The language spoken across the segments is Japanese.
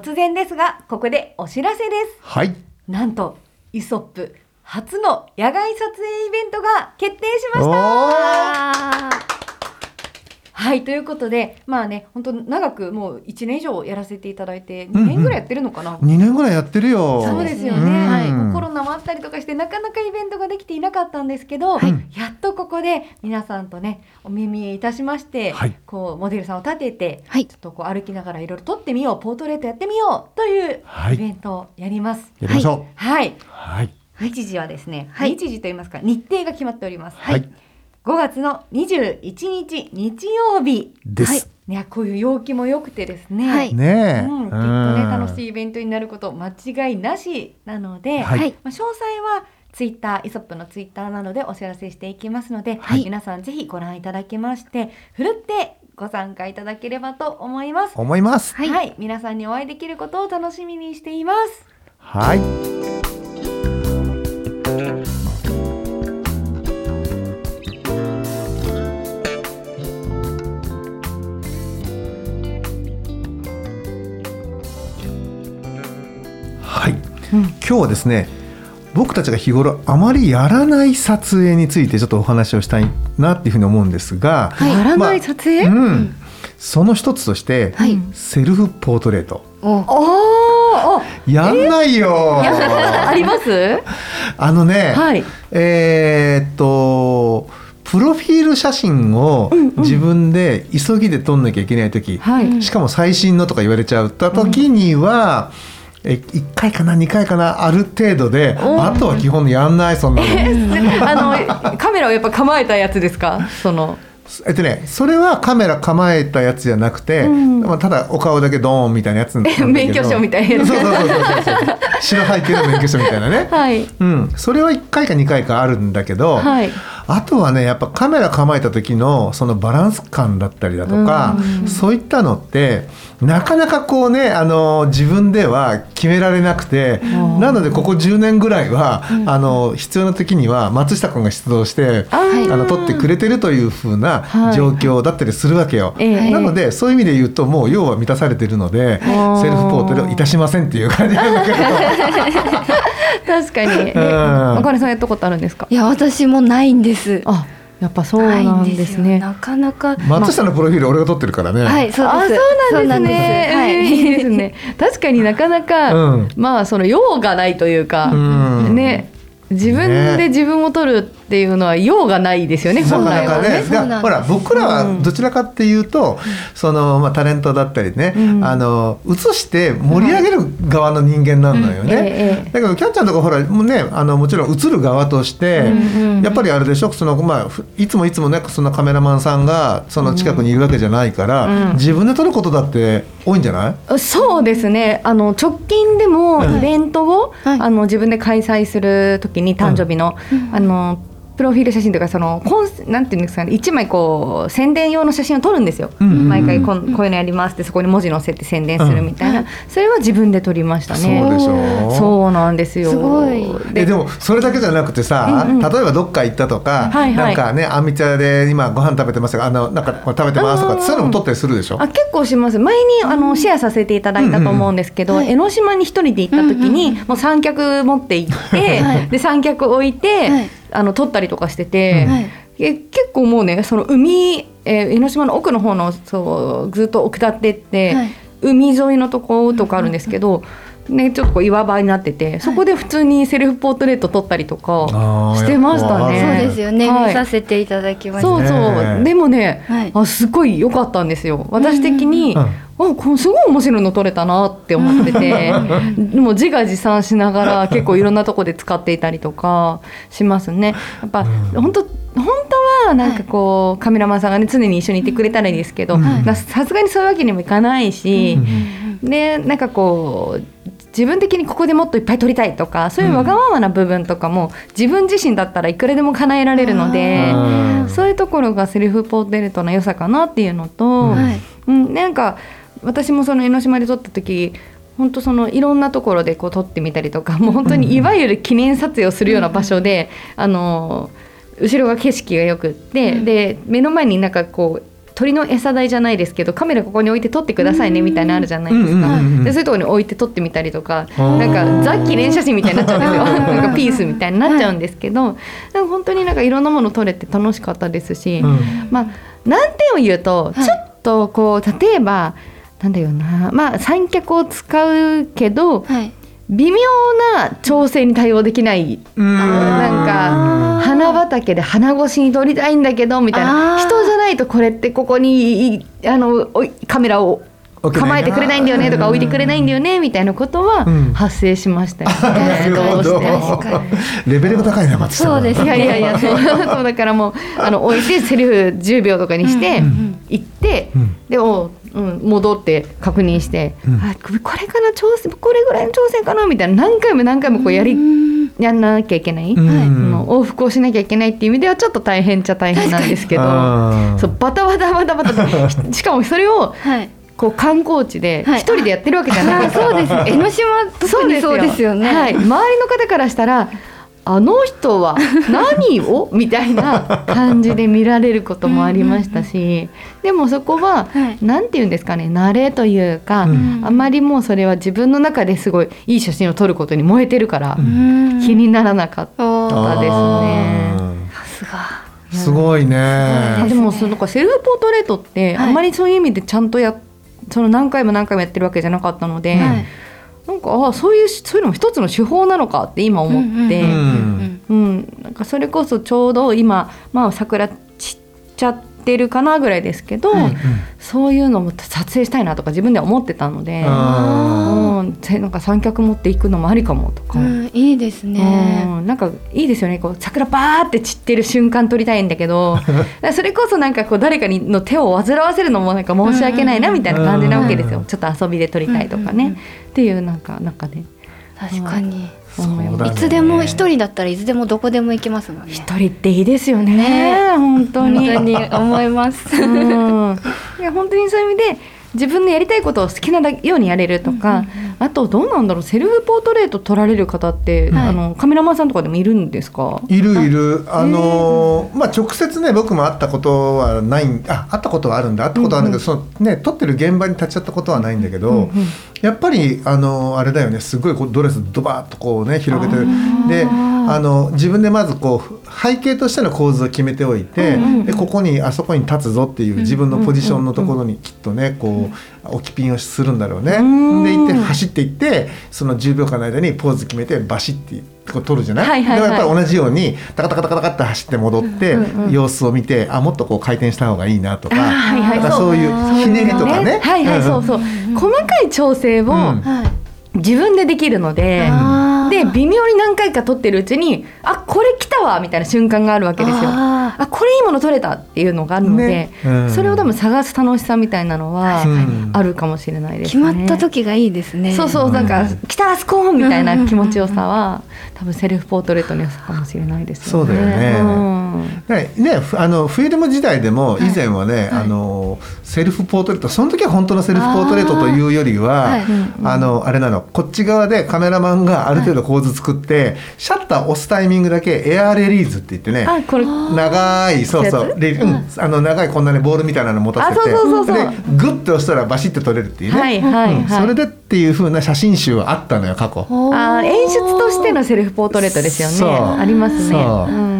突然ですがここでお知らせです。はい。なんとイソップ初の野外撮影イベントが決定しましたはいということでまあね本当長くもう1年以上やらせていただいて2うんうん年ぐらいやってるのかな、2年ぐらいやってるよ。そうですよね、うん。はい、コロナもあったりとかしてなかなかイベントができていなかったんですけど、はい。やっとここで皆さんとねお耳いたしまして、はい。こうモデルさんを立ててはい。ちょっとこう歩きながらいろいろ撮ってみようポートレートやってみようというはい。イベントをやります。やりましょはい、うはい。日時はですね、はい。日時といいますか日程が決まっております。はい、5月の21日日曜日。です、はい、ねこういう陽気も良くてですね。はい。ねえ、うん、きっとね楽しいイベントになること間違いなしなので、はい。はいまあ、詳細はツイッターイソップのツイッターなどでお知らせしていきますので、はい。皆さんぜひご覧いただきましてふるってご参加いただければと思います。思います。はい、皆さんにお会いできることを楽しみにしています。はいはい、今日はですね僕たちが日頃あまりやらない撮影についてちょっとお話をしたいなっていうふうに思うんですが、はい。やらない撮影、うん、その一つとして、はい。セルフポートレート。お。やんないよ、あります？あのね、はい。えーっとプロフィール写真を自分で急ぎで撮んなきゃいけない時、はい。しかも最新のとか言われちゃった時には、え1回かな2回かなある程度でおあとは基本やんないそんなの。あのカメラをやっぱ構えたやつですか？その。えっとね、それはカメラ構えたやつじゃなくて、うんまあ、ただお顔だけドーンみたいなやつ 免許証みたいなやつそうそうそうそうそう白背景の免許証みたいなね、はい。うん、それは1回か2回かあるんだけど、はい。あとはねやっぱカメラ構えた時のそのバランス感だったりだとか、そういったのってなかなかこうねあの自分では決められなくてん。なのでここ10年ぐらいは、あの必要な時には松下君が出動してあの撮ってくれてるという風なはい。状況だったりするわけよ。ええ。なのでそういう意味で言うともう要は満たされてるのではいセルフポートレートいたしませんっていう感じなんだけど。確かに。えうんお金さんやったことあるんですか？いや私もないんです。あ、やっぱそうなんですよね。なかなか。松下のプロフィール俺が撮ってるからね。はいそうあ、です。そうなんですね。はい いいですね。確かになかなか、うんまあその用がないというか、うんね、自分で自分を撮るっていうのは用がないですよね。な本来はね。そうなんです。がほら僕らはどちらかっていうと、そのまあタレントだったりね、うん。あの映して盛り上げる側の人間なのよね。うんええええ。だけどキャンちゃんとかほらもうねあのもちろん映る側として、うんうんやっぱりあれでしょ？そのまあふいつもいつもねそのカメラマンさんがその近くにいるわけじゃないから、うん自分で撮ることだって多いんじゃない？そうですね。あの直近でもうん。イベントを、はい。あの自分で開催するときに誕生日の、あのプロフィール写真というかそのコンなんていうんですかね一枚こう宣伝用の写真を撮るんですよ、うんうんうん毎回こんこういうのやりますってそこに文字載せて宣伝するみたいな、それは自分で撮りましたね。そうでしょそうなんですよ。すごい。えでもそれだけじゃなくてさ、うんうん。例えばどっか行ったとか、はいはい。なんかねあんみつ屋で今ご飯食べてますがあのなんかこれ食べてますとかうんうんうん。そういうのも撮ったりするでしょ？あ結構します。前にあのシェアさせていただいたと思うんですけど、うんうんはい江ノ島に一人で行った時に、もう三脚持って行って、はい。で三脚置いて、はいあの撮ったりとかしてて、はい。え結構もうねその海、えー江ノ島の奥の方のそうずっと下ってって、はい。海沿いのとことかあるんですけど、ね、ちょっとこう岩場になっててそこで普通にセルフポートレート撮ったりとかしてましたね。そうですよね、はい。見させていただきました。そうそう、ねでもね、はい。あすごい良かったんですよ。私的に、うんあこれすごい面白いの撮れたなって思ってて。でも自画自賛しながら結構いろんなとこで使っていたりとかしますね。やっぱ、うん。本当本当はなんかこう、カメラマンさんがね常に一緒にいてくれたらいいですけど、さすがにそういうわけにもいかないし、でなんかこう自分的にここでもっといっぱい撮りたいとかそういうわがままな部分とかも自分自身だったらいくらでも叶えられるのでうん。そういうところがセルフポートレートの良さかなっていうのと、はい。うん、なんか私もその江ノ島で撮った時本当そのいろんなところでこう撮ってみたりとかもう本当にいわゆる記念撮影をするような場所で、あの後ろが景色がよくって、で目の前になんかこう鳥の餌台じゃないですけどカメラここに置いて撮ってくださいねみたいなのあるじゃないですか、でそういうところに置いて撮ってみたりとかーなんかザ記念写真みたいになっちゃうんですよ。なんかピースみたいになっちゃうんですけど、でも本当になんかいろんなもの撮れて楽しかったですし、うん。まあ難点を言うと、はい。ちょっとこう例えばなんだよなまあ三脚を使うけどはい微妙な調整に対応できない。うん。なんか花畑で花越しに撮りたいんだけどみたいな。人じゃないとこれってここにいあのカメラを構えてくれないんだよねとか置いてくれないんだよねみたいなことはうん。発生しましたよなね。レベルが高いな松下そうです。いやいやいやそう。だからもうあの置いてセリフ10秒とかにして、うん。行って、うん。でお、うん、戻って確認して、うん。あこれかな調整これぐらいの調整かなみたいな何回も何回もこうやり、うん。やんなきゃいけない、うん。はい、往復をしなきゃいけないっていう意味ではちょっと大変っちゃ大変なんですけどそうバタバタバタバタ としかもそれをはい。こう観光地ではい。一人でやってるわけじゃない。ですか。そうです。江ノ島特にそうですよね。はい、周りの方からしたらあの人は 何を？みたいな感じで見られることもありましたしでもそこははい。何て言うんですかね慣れというか、うん。あまりもうそれは自分の中ですごいいい写真を撮ることに燃えてるから、うん。気にならなかったですね。すが。ーすごいあねでもそのなんかセルフポートレートってはい。あんまりそういう意味でちゃんとやその何回も何回もやってるわけじゃなかったので、はいなんかあそういうそういうのも一つの手法なのかって今思って、うんうんうん、なんかそれこそちょうど今、まあ、桜散っちゃってるかなぐらいですけど、うんそういうのも撮影したいなとか自分では思ってたので、あうん、せなんか三脚持っていくのもありかもとか。うんいいですね。うんなんかいいですよね。こう桜バーって散ってる瞬間撮りたいんだけど それこそなんかこう誰かにの手を煩わせるのもなんか申し訳ないなみたいな感じなわけですよ、うん。ちょっと遊びで撮りたいとかね、うんうんうんっていうなんか中で確かに。うだね。いつでも一人だったらいつでもどこでも行けますもんね。一人っていいですよね。ね。本当に。本当に思います。うん、いや本当にそういう意味で自分のやりたいことを好きなようにやれるとか、あとどうなんだろうセルフポートレート撮られる方って、はい。あのカメラマンさんとかでもいるんですか？いるいる。あのー。まあ直接ね僕も会ったことはないんあ会ったことはあるんだ。会ったことはあるんだけど、そのね撮ってる現場に立ち会ったことはないんだけど、うんうん。やっぱりあのあれだよねすごいこうドレスドバーッとこうね広げてる。であの自分でまずこう背景としての構図を決めておいて、うんうんでここにあそこに立つぞっていう自分のポジションのところにきっとねこう置きピンをするんだろうね。うん。で行って走っていってその10秒間の間にポーズ決めてバシッてこう撮るじゃない、はいはいはい。でもやっぱり同じようにタカタカタカタカって走って戻って、うんうん様子を見てあもっとこう回転した方がいいなとか、はいはい。なんかそういうひねりとかね。はいはいそうそう、細かい調整を自分でできるので、あーで微妙に何回か撮ってるうちにあこれ来たわみたいな瞬間があるわけですよ。ああこれいいもの撮れたっていうのがあるので、ね。うん。それを多分探す楽しさみたいなのはうんあるかもしれないです決ね。まった時がいいですね。そうそうなんかうん。来たあそこみたいな気持ちよさは多分セルフポートレートの良さかもしれないですよね。そうだよね。うん。ねあのフィルム時代でも以前はね、はい。あのセルフポートレートその時は本当のセルフポートレートというよりははい。あ,、のあれなのこっち側でカメラマンがある程度構図作って、シャッター押すタイミングだけエアーレリーズって言ってねあこれ。長いそうそやうレうん、あの長いこんなねボールみたいなの持たせてでグッと押したらバシッて撮れるっていうね、はいはいうんはいそれでっていう風な写真集はあったのよ過去。あ演出としてのセルフポートレートですよね。ありますね。そう。うん。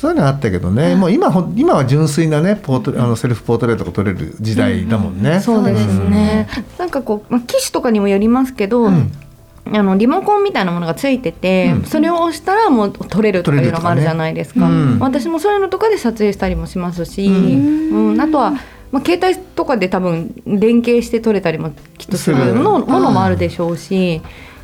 そういうのあったけどね、もう今ほん今は純粋なねポートあのセルフポートレートが撮れる時代だもんね。そうですね。なんかこう、まあ、機種とかにもよりますけど、んあのリモコンみたいなものがついてて、うん。それを押したらもう撮れるとかいうのもあるじゃないですか、ね。うん。私もそういうのとかで撮影したりもしますし、ううん。あとは、まあ、携帯とかで多分連携して撮れたりもきっとするものもあるでしょうし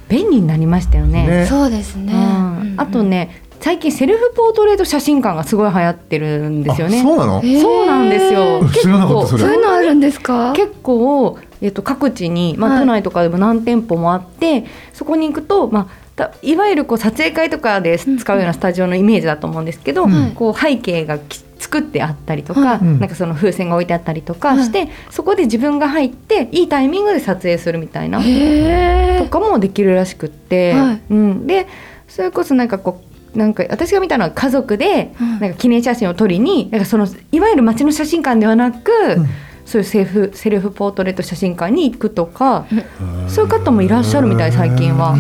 便利になりましたよね。ね。そうですね、うん。あとね最近セルフポートレート写真館がすごい流行ってるんですよね。あそうなの？そうなんですよ。うん知らなかったそれ。そういうのあるんですか？結構、えっと、各地に、まあ、はい。都内とかでも何店舗もあって、そこに行くと、まあ、たいわゆるこう撮影会とかで使うようなスタジオのイメージだと思うんですけど、うんこう背景がき作ってあったりとか、なんかその風船が置いてあったりとかして、そこで自分が入っていいタイミングで撮影するみたいなとかもできるらしくって、はい。うん、でそれこそなんかこうなんか私が見たのは家族でうんなんか記念写真を撮りになんかそのいわゆる街の写真館ではなく、うんそういうセルフセルフポートレート写真館に行くとか、そういう方もいらっしゃるみたい最近は。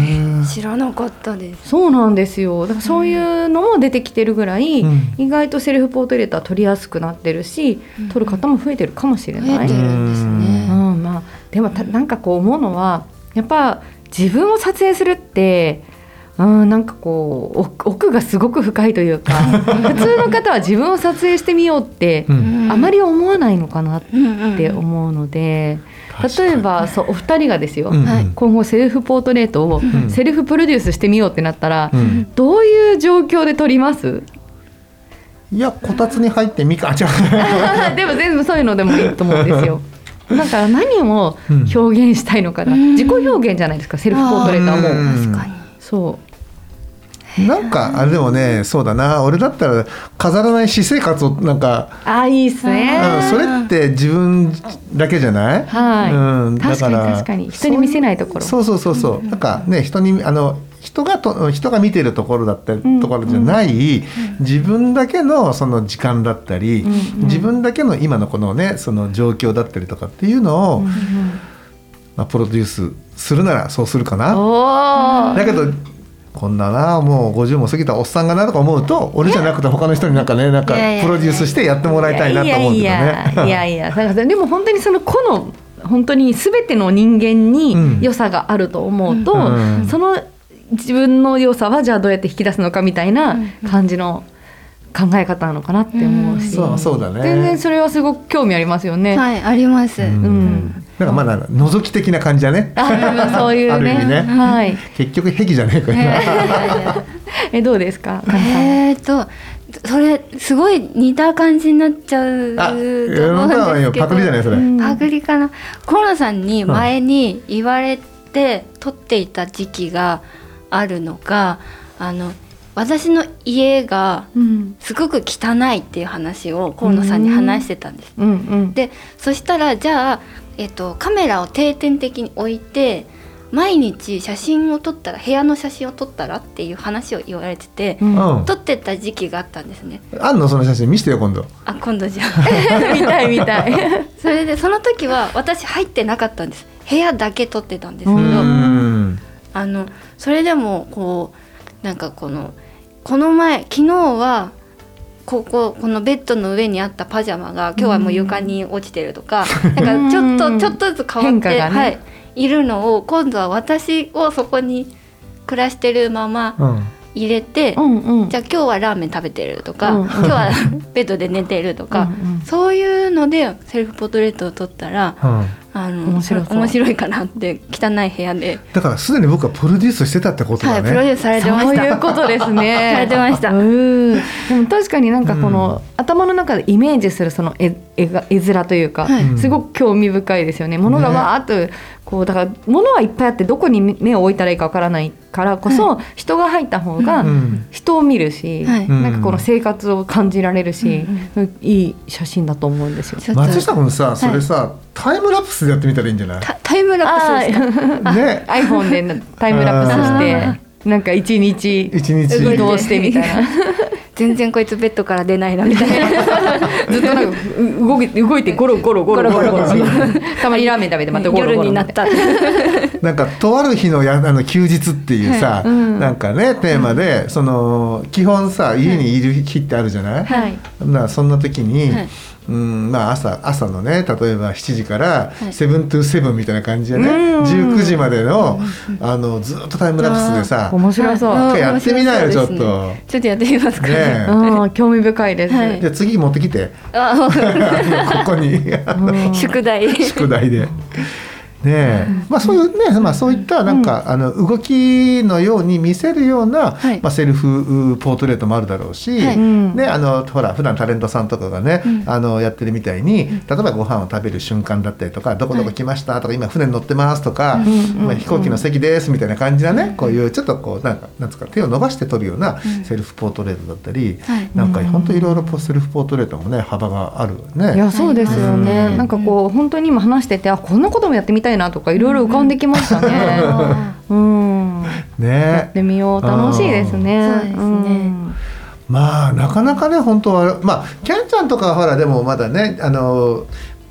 知らなかったです。そうなんですよ。だからそういうのも出てきてるぐらい、うん。意外とセルフポートレートは撮りやすくなってるし、うん。撮る方も増えてるかもしれ増ない。えてるんですうねんまあ、でもたなんかこう思うのはやっぱ自分を撮影するってうんなんかこう奥奥がすごく深いというか 普通の方は自分を撮影してみようって、うん。あまり思わないのかなっうんうんて思うので、例えばそうお二人がですよ、うん。はい。今後セルフポートレートをん。セルフプロデュースしてみようってなったら、うん。どういう状況で撮ります？いやこたつに入ってみか でも全部そういうのでもいいと思うんですよ。だから何を表現したいのかな、うん。自己表現じゃないですかセルフポートレートはもう、うん。確かに。そなんかあれでもねそうだな。俺だったら飾らない私生活をなんかうああいいっすね。うんそれって自分だけじゃない？はい、うん、確かに確かに。人に見せないところ。そうそうそうそう。なんかね人にあの人がと人が見てるところだったりうん。ところじゃない、自分だけのその時間だったり、うんうん。自分だけの今のこのねその状況だったりとかっていうのを、うんまあ、プロデュースするならそうするかな。だけどこんななもう50も過ぎたおっさんがなとか思うと俺じゃなくて他の人になんかねなんかプロデュースしてやってもらいたいなと思うんだいやいけどね。や。いやいやだからでも本当にその個の本当に全ての人間うん。に良さがあると思うと、うん。その自分の良さはじゃあどうやって引き出すのかみたいな感じの考え方なのかなって思うし、そうそうだね。全然それはすごく興味ありますよね。はいあります、うん。うんなんかまだ覗き的な感じだね。あそういうねある意味ねはい。結局壁じゃねえか。えどうですか？えーとそれすごい似た感じになっちゃうとあ、思うん世ですけどパクリじゃないそれ。うんパクリかな河野さんに前に言われて撮っていた時期があるのがあの私の家がうんすごく汚いっていう話を河野さんに話してたんです。うんうん。でそしたらじゃあ、えっと、カメラを定点的に置いて毎日写真を撮ったら部屋の写真を撮ったらっていう話を言われてて、うんうん。撮ってた時期があったんですね。あんのその写真見せてよ今度。あ今度じゃあ 見たい見たい。それでその時は私入ってなかったんです部屋だけ撮ってたんですけど、ううん。あのそれでもこうなんかこのこの前昨日はこここのベッドの上にあったパジャマが今日はもう床に落ちてるとか、なんかちょっうんとちょっとずつ変わって、ねはい、いるのを今度は私をそこに暮らしてるままうん。入れて、うんうん。じゃあ今日はラーメン食べてるとか、うんうん今日はベッドで寝てるとか、うんうんそういうのでセルフポートレートを撮ったらうん。あの面白面白いかなって汚い部屋で、だからすでに僕はプロデュースしてたってことはい、だね。プロデュースされてました。そういうことですね。されてました うん。でも確かになんかこの、うん頭の中でイメージするその絵絵が絵面というか、はい。うん。すごく興味深いですよね。物がねわーっとこうだから物はいっぱいあってどこに目を置いたらいいかわからないからこそ、人が入った方がうん。人を見るし、はい。なんかこの生活を感じられるし、うん。いい写真だと思うんですよ。松下君さそれさ、タイムラプスでやってみたらいいんじゃない？タタイムラプスですか？ね。iPhone でタイムラプスしてなんか一日一日。移動してみたいな。全然こいつベッドから出ないなみたいな。ずっとなんかう動いて動いてゴロゴロゴロゴロゴロ。たまにラーメン食べてまたゴロゴロ夜になった。なんかとある日のや あの休日っていうさ、はい。うん。なんかねテーマで、その基本さ家にいる日ってあるじゃない、はい。なそんな時に、はいうんまあ朝朝のね例えば7時からはい。セブントゥセブンみたいな感じでね、うん。19時までのあのずっとタイムラプスでさ面白そう、やってみなよねちょっと。ちょっとやってみますかね。え。うん興味深いです、はい。じゃあ次持ってきて。ここに。宿題。宿題で。ねえ、まあそういうね、まあそういったなんか、あの動きのように見せるような、はい。まあセルフうポートレートもあるだろうし、ねあのほら普段タレントさんとかがね、うん。あのやってるみたいに、例えばご飯を食べる瞬間だったりとか、どこどこ来ましたとか、今船に乗ってますとか、うん。まあ飛行機の席ですみたいな感じなね、こういうちょっとこうなんかなんつうか手を伸ばして撮るようなうん。セルフポートレートだったり、はい。なんか本当いろいろセルフポートレートもね幅があるね。いやそうですよね、うん。なんかこう本当に今話しててあこんなこともやってみたいなとかいろいろ浮かんできましたね。うん、やね。ってみよう楽しいですね。そうですねん。まあなかなかね本当はまあキャンちゃんとかはほらでもまだねあの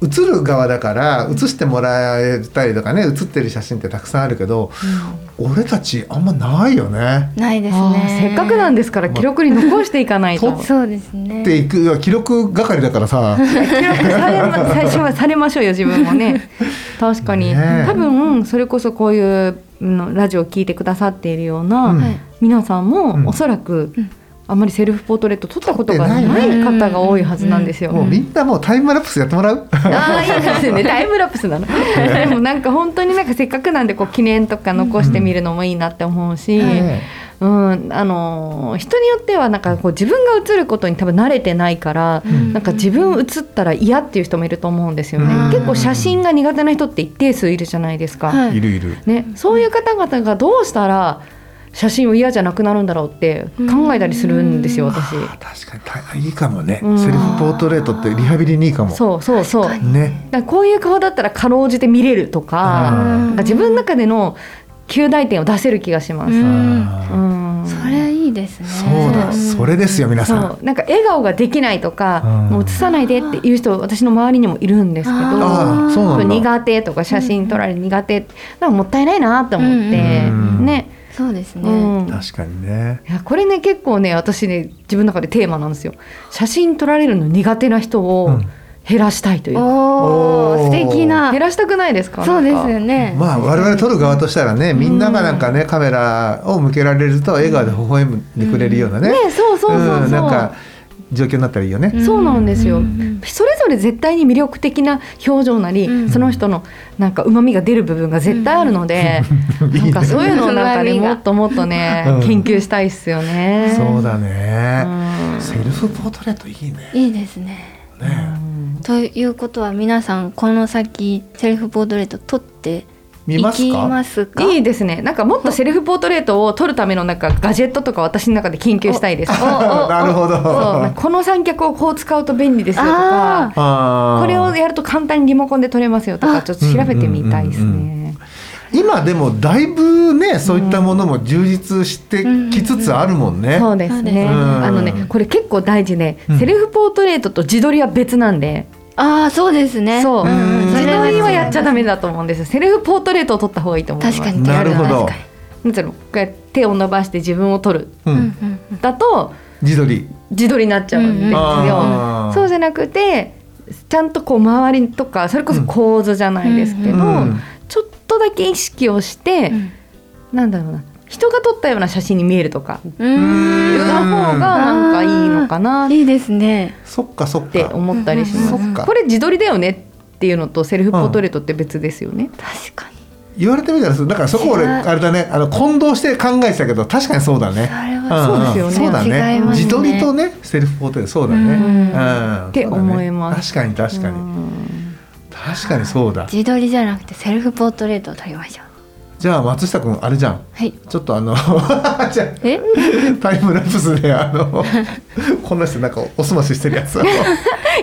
映る側だから映してもらえたりとかね写ってる写真ってたくさんあるけど、俺たちあんまないよね。ないですね。せっかくなんですから記録に残していかないと。とそうですねっていく記録係だからさ。記録されま最初はされましょうよ自分もね。確かに、ね。え多分それこそこういううんラジオを聞いてくださっているような、うん。はい。皆さんも、うん。おそらく、うんあんまりセルフポートレート撮ったことがないい方が多いはずなんですよ。もうみんなもうタイムラプスやってもらう。ああいいですね。タイムラプスなの。でもなんか本当になんかせっかくなんでこう記念とか残してみるのもいいなって思うし、ねうんあのー人によってはなんかこう自分が映ることに多分慣れてないから、ん。なんか自分映ったら嫌っていう人もいると思うんですよね、うん。結構写真が苦手な人って一定数いるじゃないですか、はい。いるいる。ね、そういう方々がどうしたら写真を嫌じゃなくなるんだろうって考えたりするんですよ私。確かにたいいかもね、うん。セルフポートレートってリハビリにいいかも。そうそうそう。ね。だこういう顔だったらかろうじて見れるとかか自分の中での及第点を出せる気がします。うん。それいいですね。そうだ。それですよ皆さん。なんか笑顔ができないとか、うん。もう映さないでっていう人私の周りにもいるんですけどそうなんだ。苦手とか写真撮られる苦手なんかもったいないなと思って、うん。ね、そうですね、うん、い確かにね。やこれね結構ね私ね自分の中でテーマなんですよ。写真撮られるの苦手な人うをん。減らしたいという。か、おおー。お素敵な。減らしたくないですか？そうですよね、まあ我々撮る側としたらねみんながなんかねカメラを向けられると笑顔で微笑んでくれるようなね。ねそうそうそうそう、ん。なんか状況になったらいいよね。そうなんですよ、うん。それぞれ絶対に魅力的な表情なり、うん。その人のなんか旨味が出る部分が絶対あるので、いいねなんかそういうのをなんかねもっともっとね、うん。研究したいっすよね。そうだね、うん。セルフポートレートいいね。いいですね。ね。ということは皆さんこの先セルフポートレート撮って見ますか？ますか？いいですね。なんかもっとセルフポートレートを撮るためのなんかガジェットとか私の中で研究したいです。なるほど。この三脚をこう使うと便利ですよとあか、これをやると簡単にリモコンで撮れますよとかあちょっと調べてみたいですうんうんうんね。今でもだいぶねそういったものも充実してきつつあるもんね。そうですね。うんあのねこれ結構大事で、うんセルフポートレートと自撮りは別なんで、ああそうですね。そう、んん自撮りはやっちゃダメだだと思うんですよ。セルフポートレートを撮った方がいいと思います。確かに。なるほど。確かなんていうのこうやって手を伸ばして自分を撮る。うん。ん。うんだと自撮り。自撮りになっちゃうんですよ。そうじゃなくてちゃんとこう周りとかそれこそ構図じゃないですけど、うん。ちょっとだけ意識をして、うん。なんだろうな人が撮ったような写真に見えるとか。ういうーん方がなんかいいのかな。っいいですね。そっかそっか。て思ったりします。これ自撮りだよねっていうのとセルフポートレートって別ですよね。確かに。言われてみたらそうだからそこ俺あれだね。あの混同して考えてたけど確かにそうだね。それはそうですよね。そうだね。違いますね。自撮りとねセルフポートレートそうだね。うんうんって思います。確かに確かに。うん。確かにそうだ。自撮りじゃなくてセルフポートレートを撮りましょうじゃあ松下君あれじゃん。はい。ちょっとあの じゃあえ？タイムラプスであの こんな人なんかおすまししてるやつを。い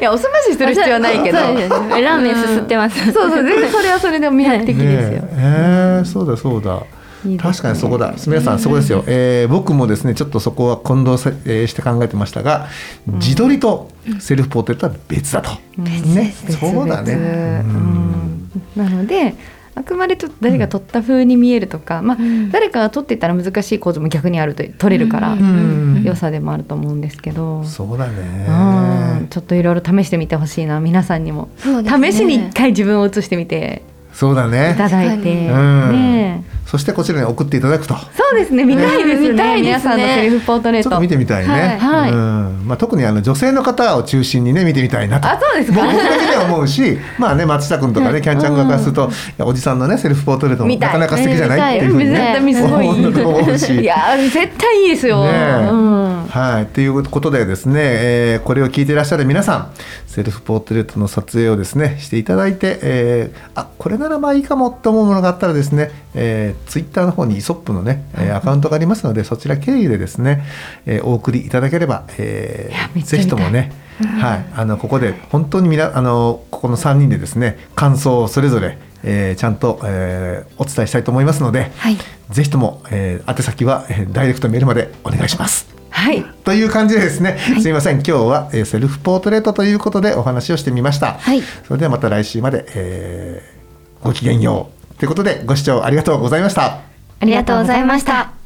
やおすましする必要はないけど。ラーメンすすってます。そうそう全然それはそれで魅力的ですよ。ねええーそうだそうだ。いいね。確かにそこだ。皆さんそこですよ、えー僕もですねちょっとそこは混同さ、えーして考えてましたが、自撮りとセルフポートレートは別だと、ねそうだね、うん。なのであくまでちょっと誰が撮った風に見えるとか、まあ、ん。誰かが撮っていたら難しい構図も逆にあると撮れるから、ん。良さでもあると思うんですけど、そうだうんねちょっといろいろ試してみてほしいな。皆さんにも、ね。試しに一回自分を映してみて。そうだいねただいて、うん。ねえそしてこちらに送っていただくと。そうですね。見たいですね。見たいですね。皆さんのセルフポートレート。ちょっと見てみたいね、はい。うん。まあ、特にあの女性の方を中心にね見てみたいなと。あそうですか？僕だけでは思うし まあね松下君とかねキャンちゃん側からすると、おじさんのねセルフポートレートもない。かなか素敵じゃないっていうふうにね見たい。すごい。いい。思うし。いや絶対いいですよ、ねえ。うんはい、ということでですね、えーこれを聞いていらっしゃる皆さんセルフポートレートの撮影をですねしていただいて、えーあこれならまあいいかもと思うものがあったらですね、えー、ツイッターの方にイソップのね、えーアカウントがありますのでそちら経由でですね、えーお送りいただければ、えーぜひともね、はい、あのここで本当にみなあのここの3人でですね感想をそれぞれ、えーちゃんと、えーお伝えしたいと思いますので、はい。ぜひとも、えー宛先は、えーダイレクトメールまでお願いします。はい。という感じでですね、すみません。今日は、えーセルフポートレートということでお話をしてみました、はい。それではまた来週まで、えーごきげんよう。ということでご視聴ありがとうございました。あありがとうございました。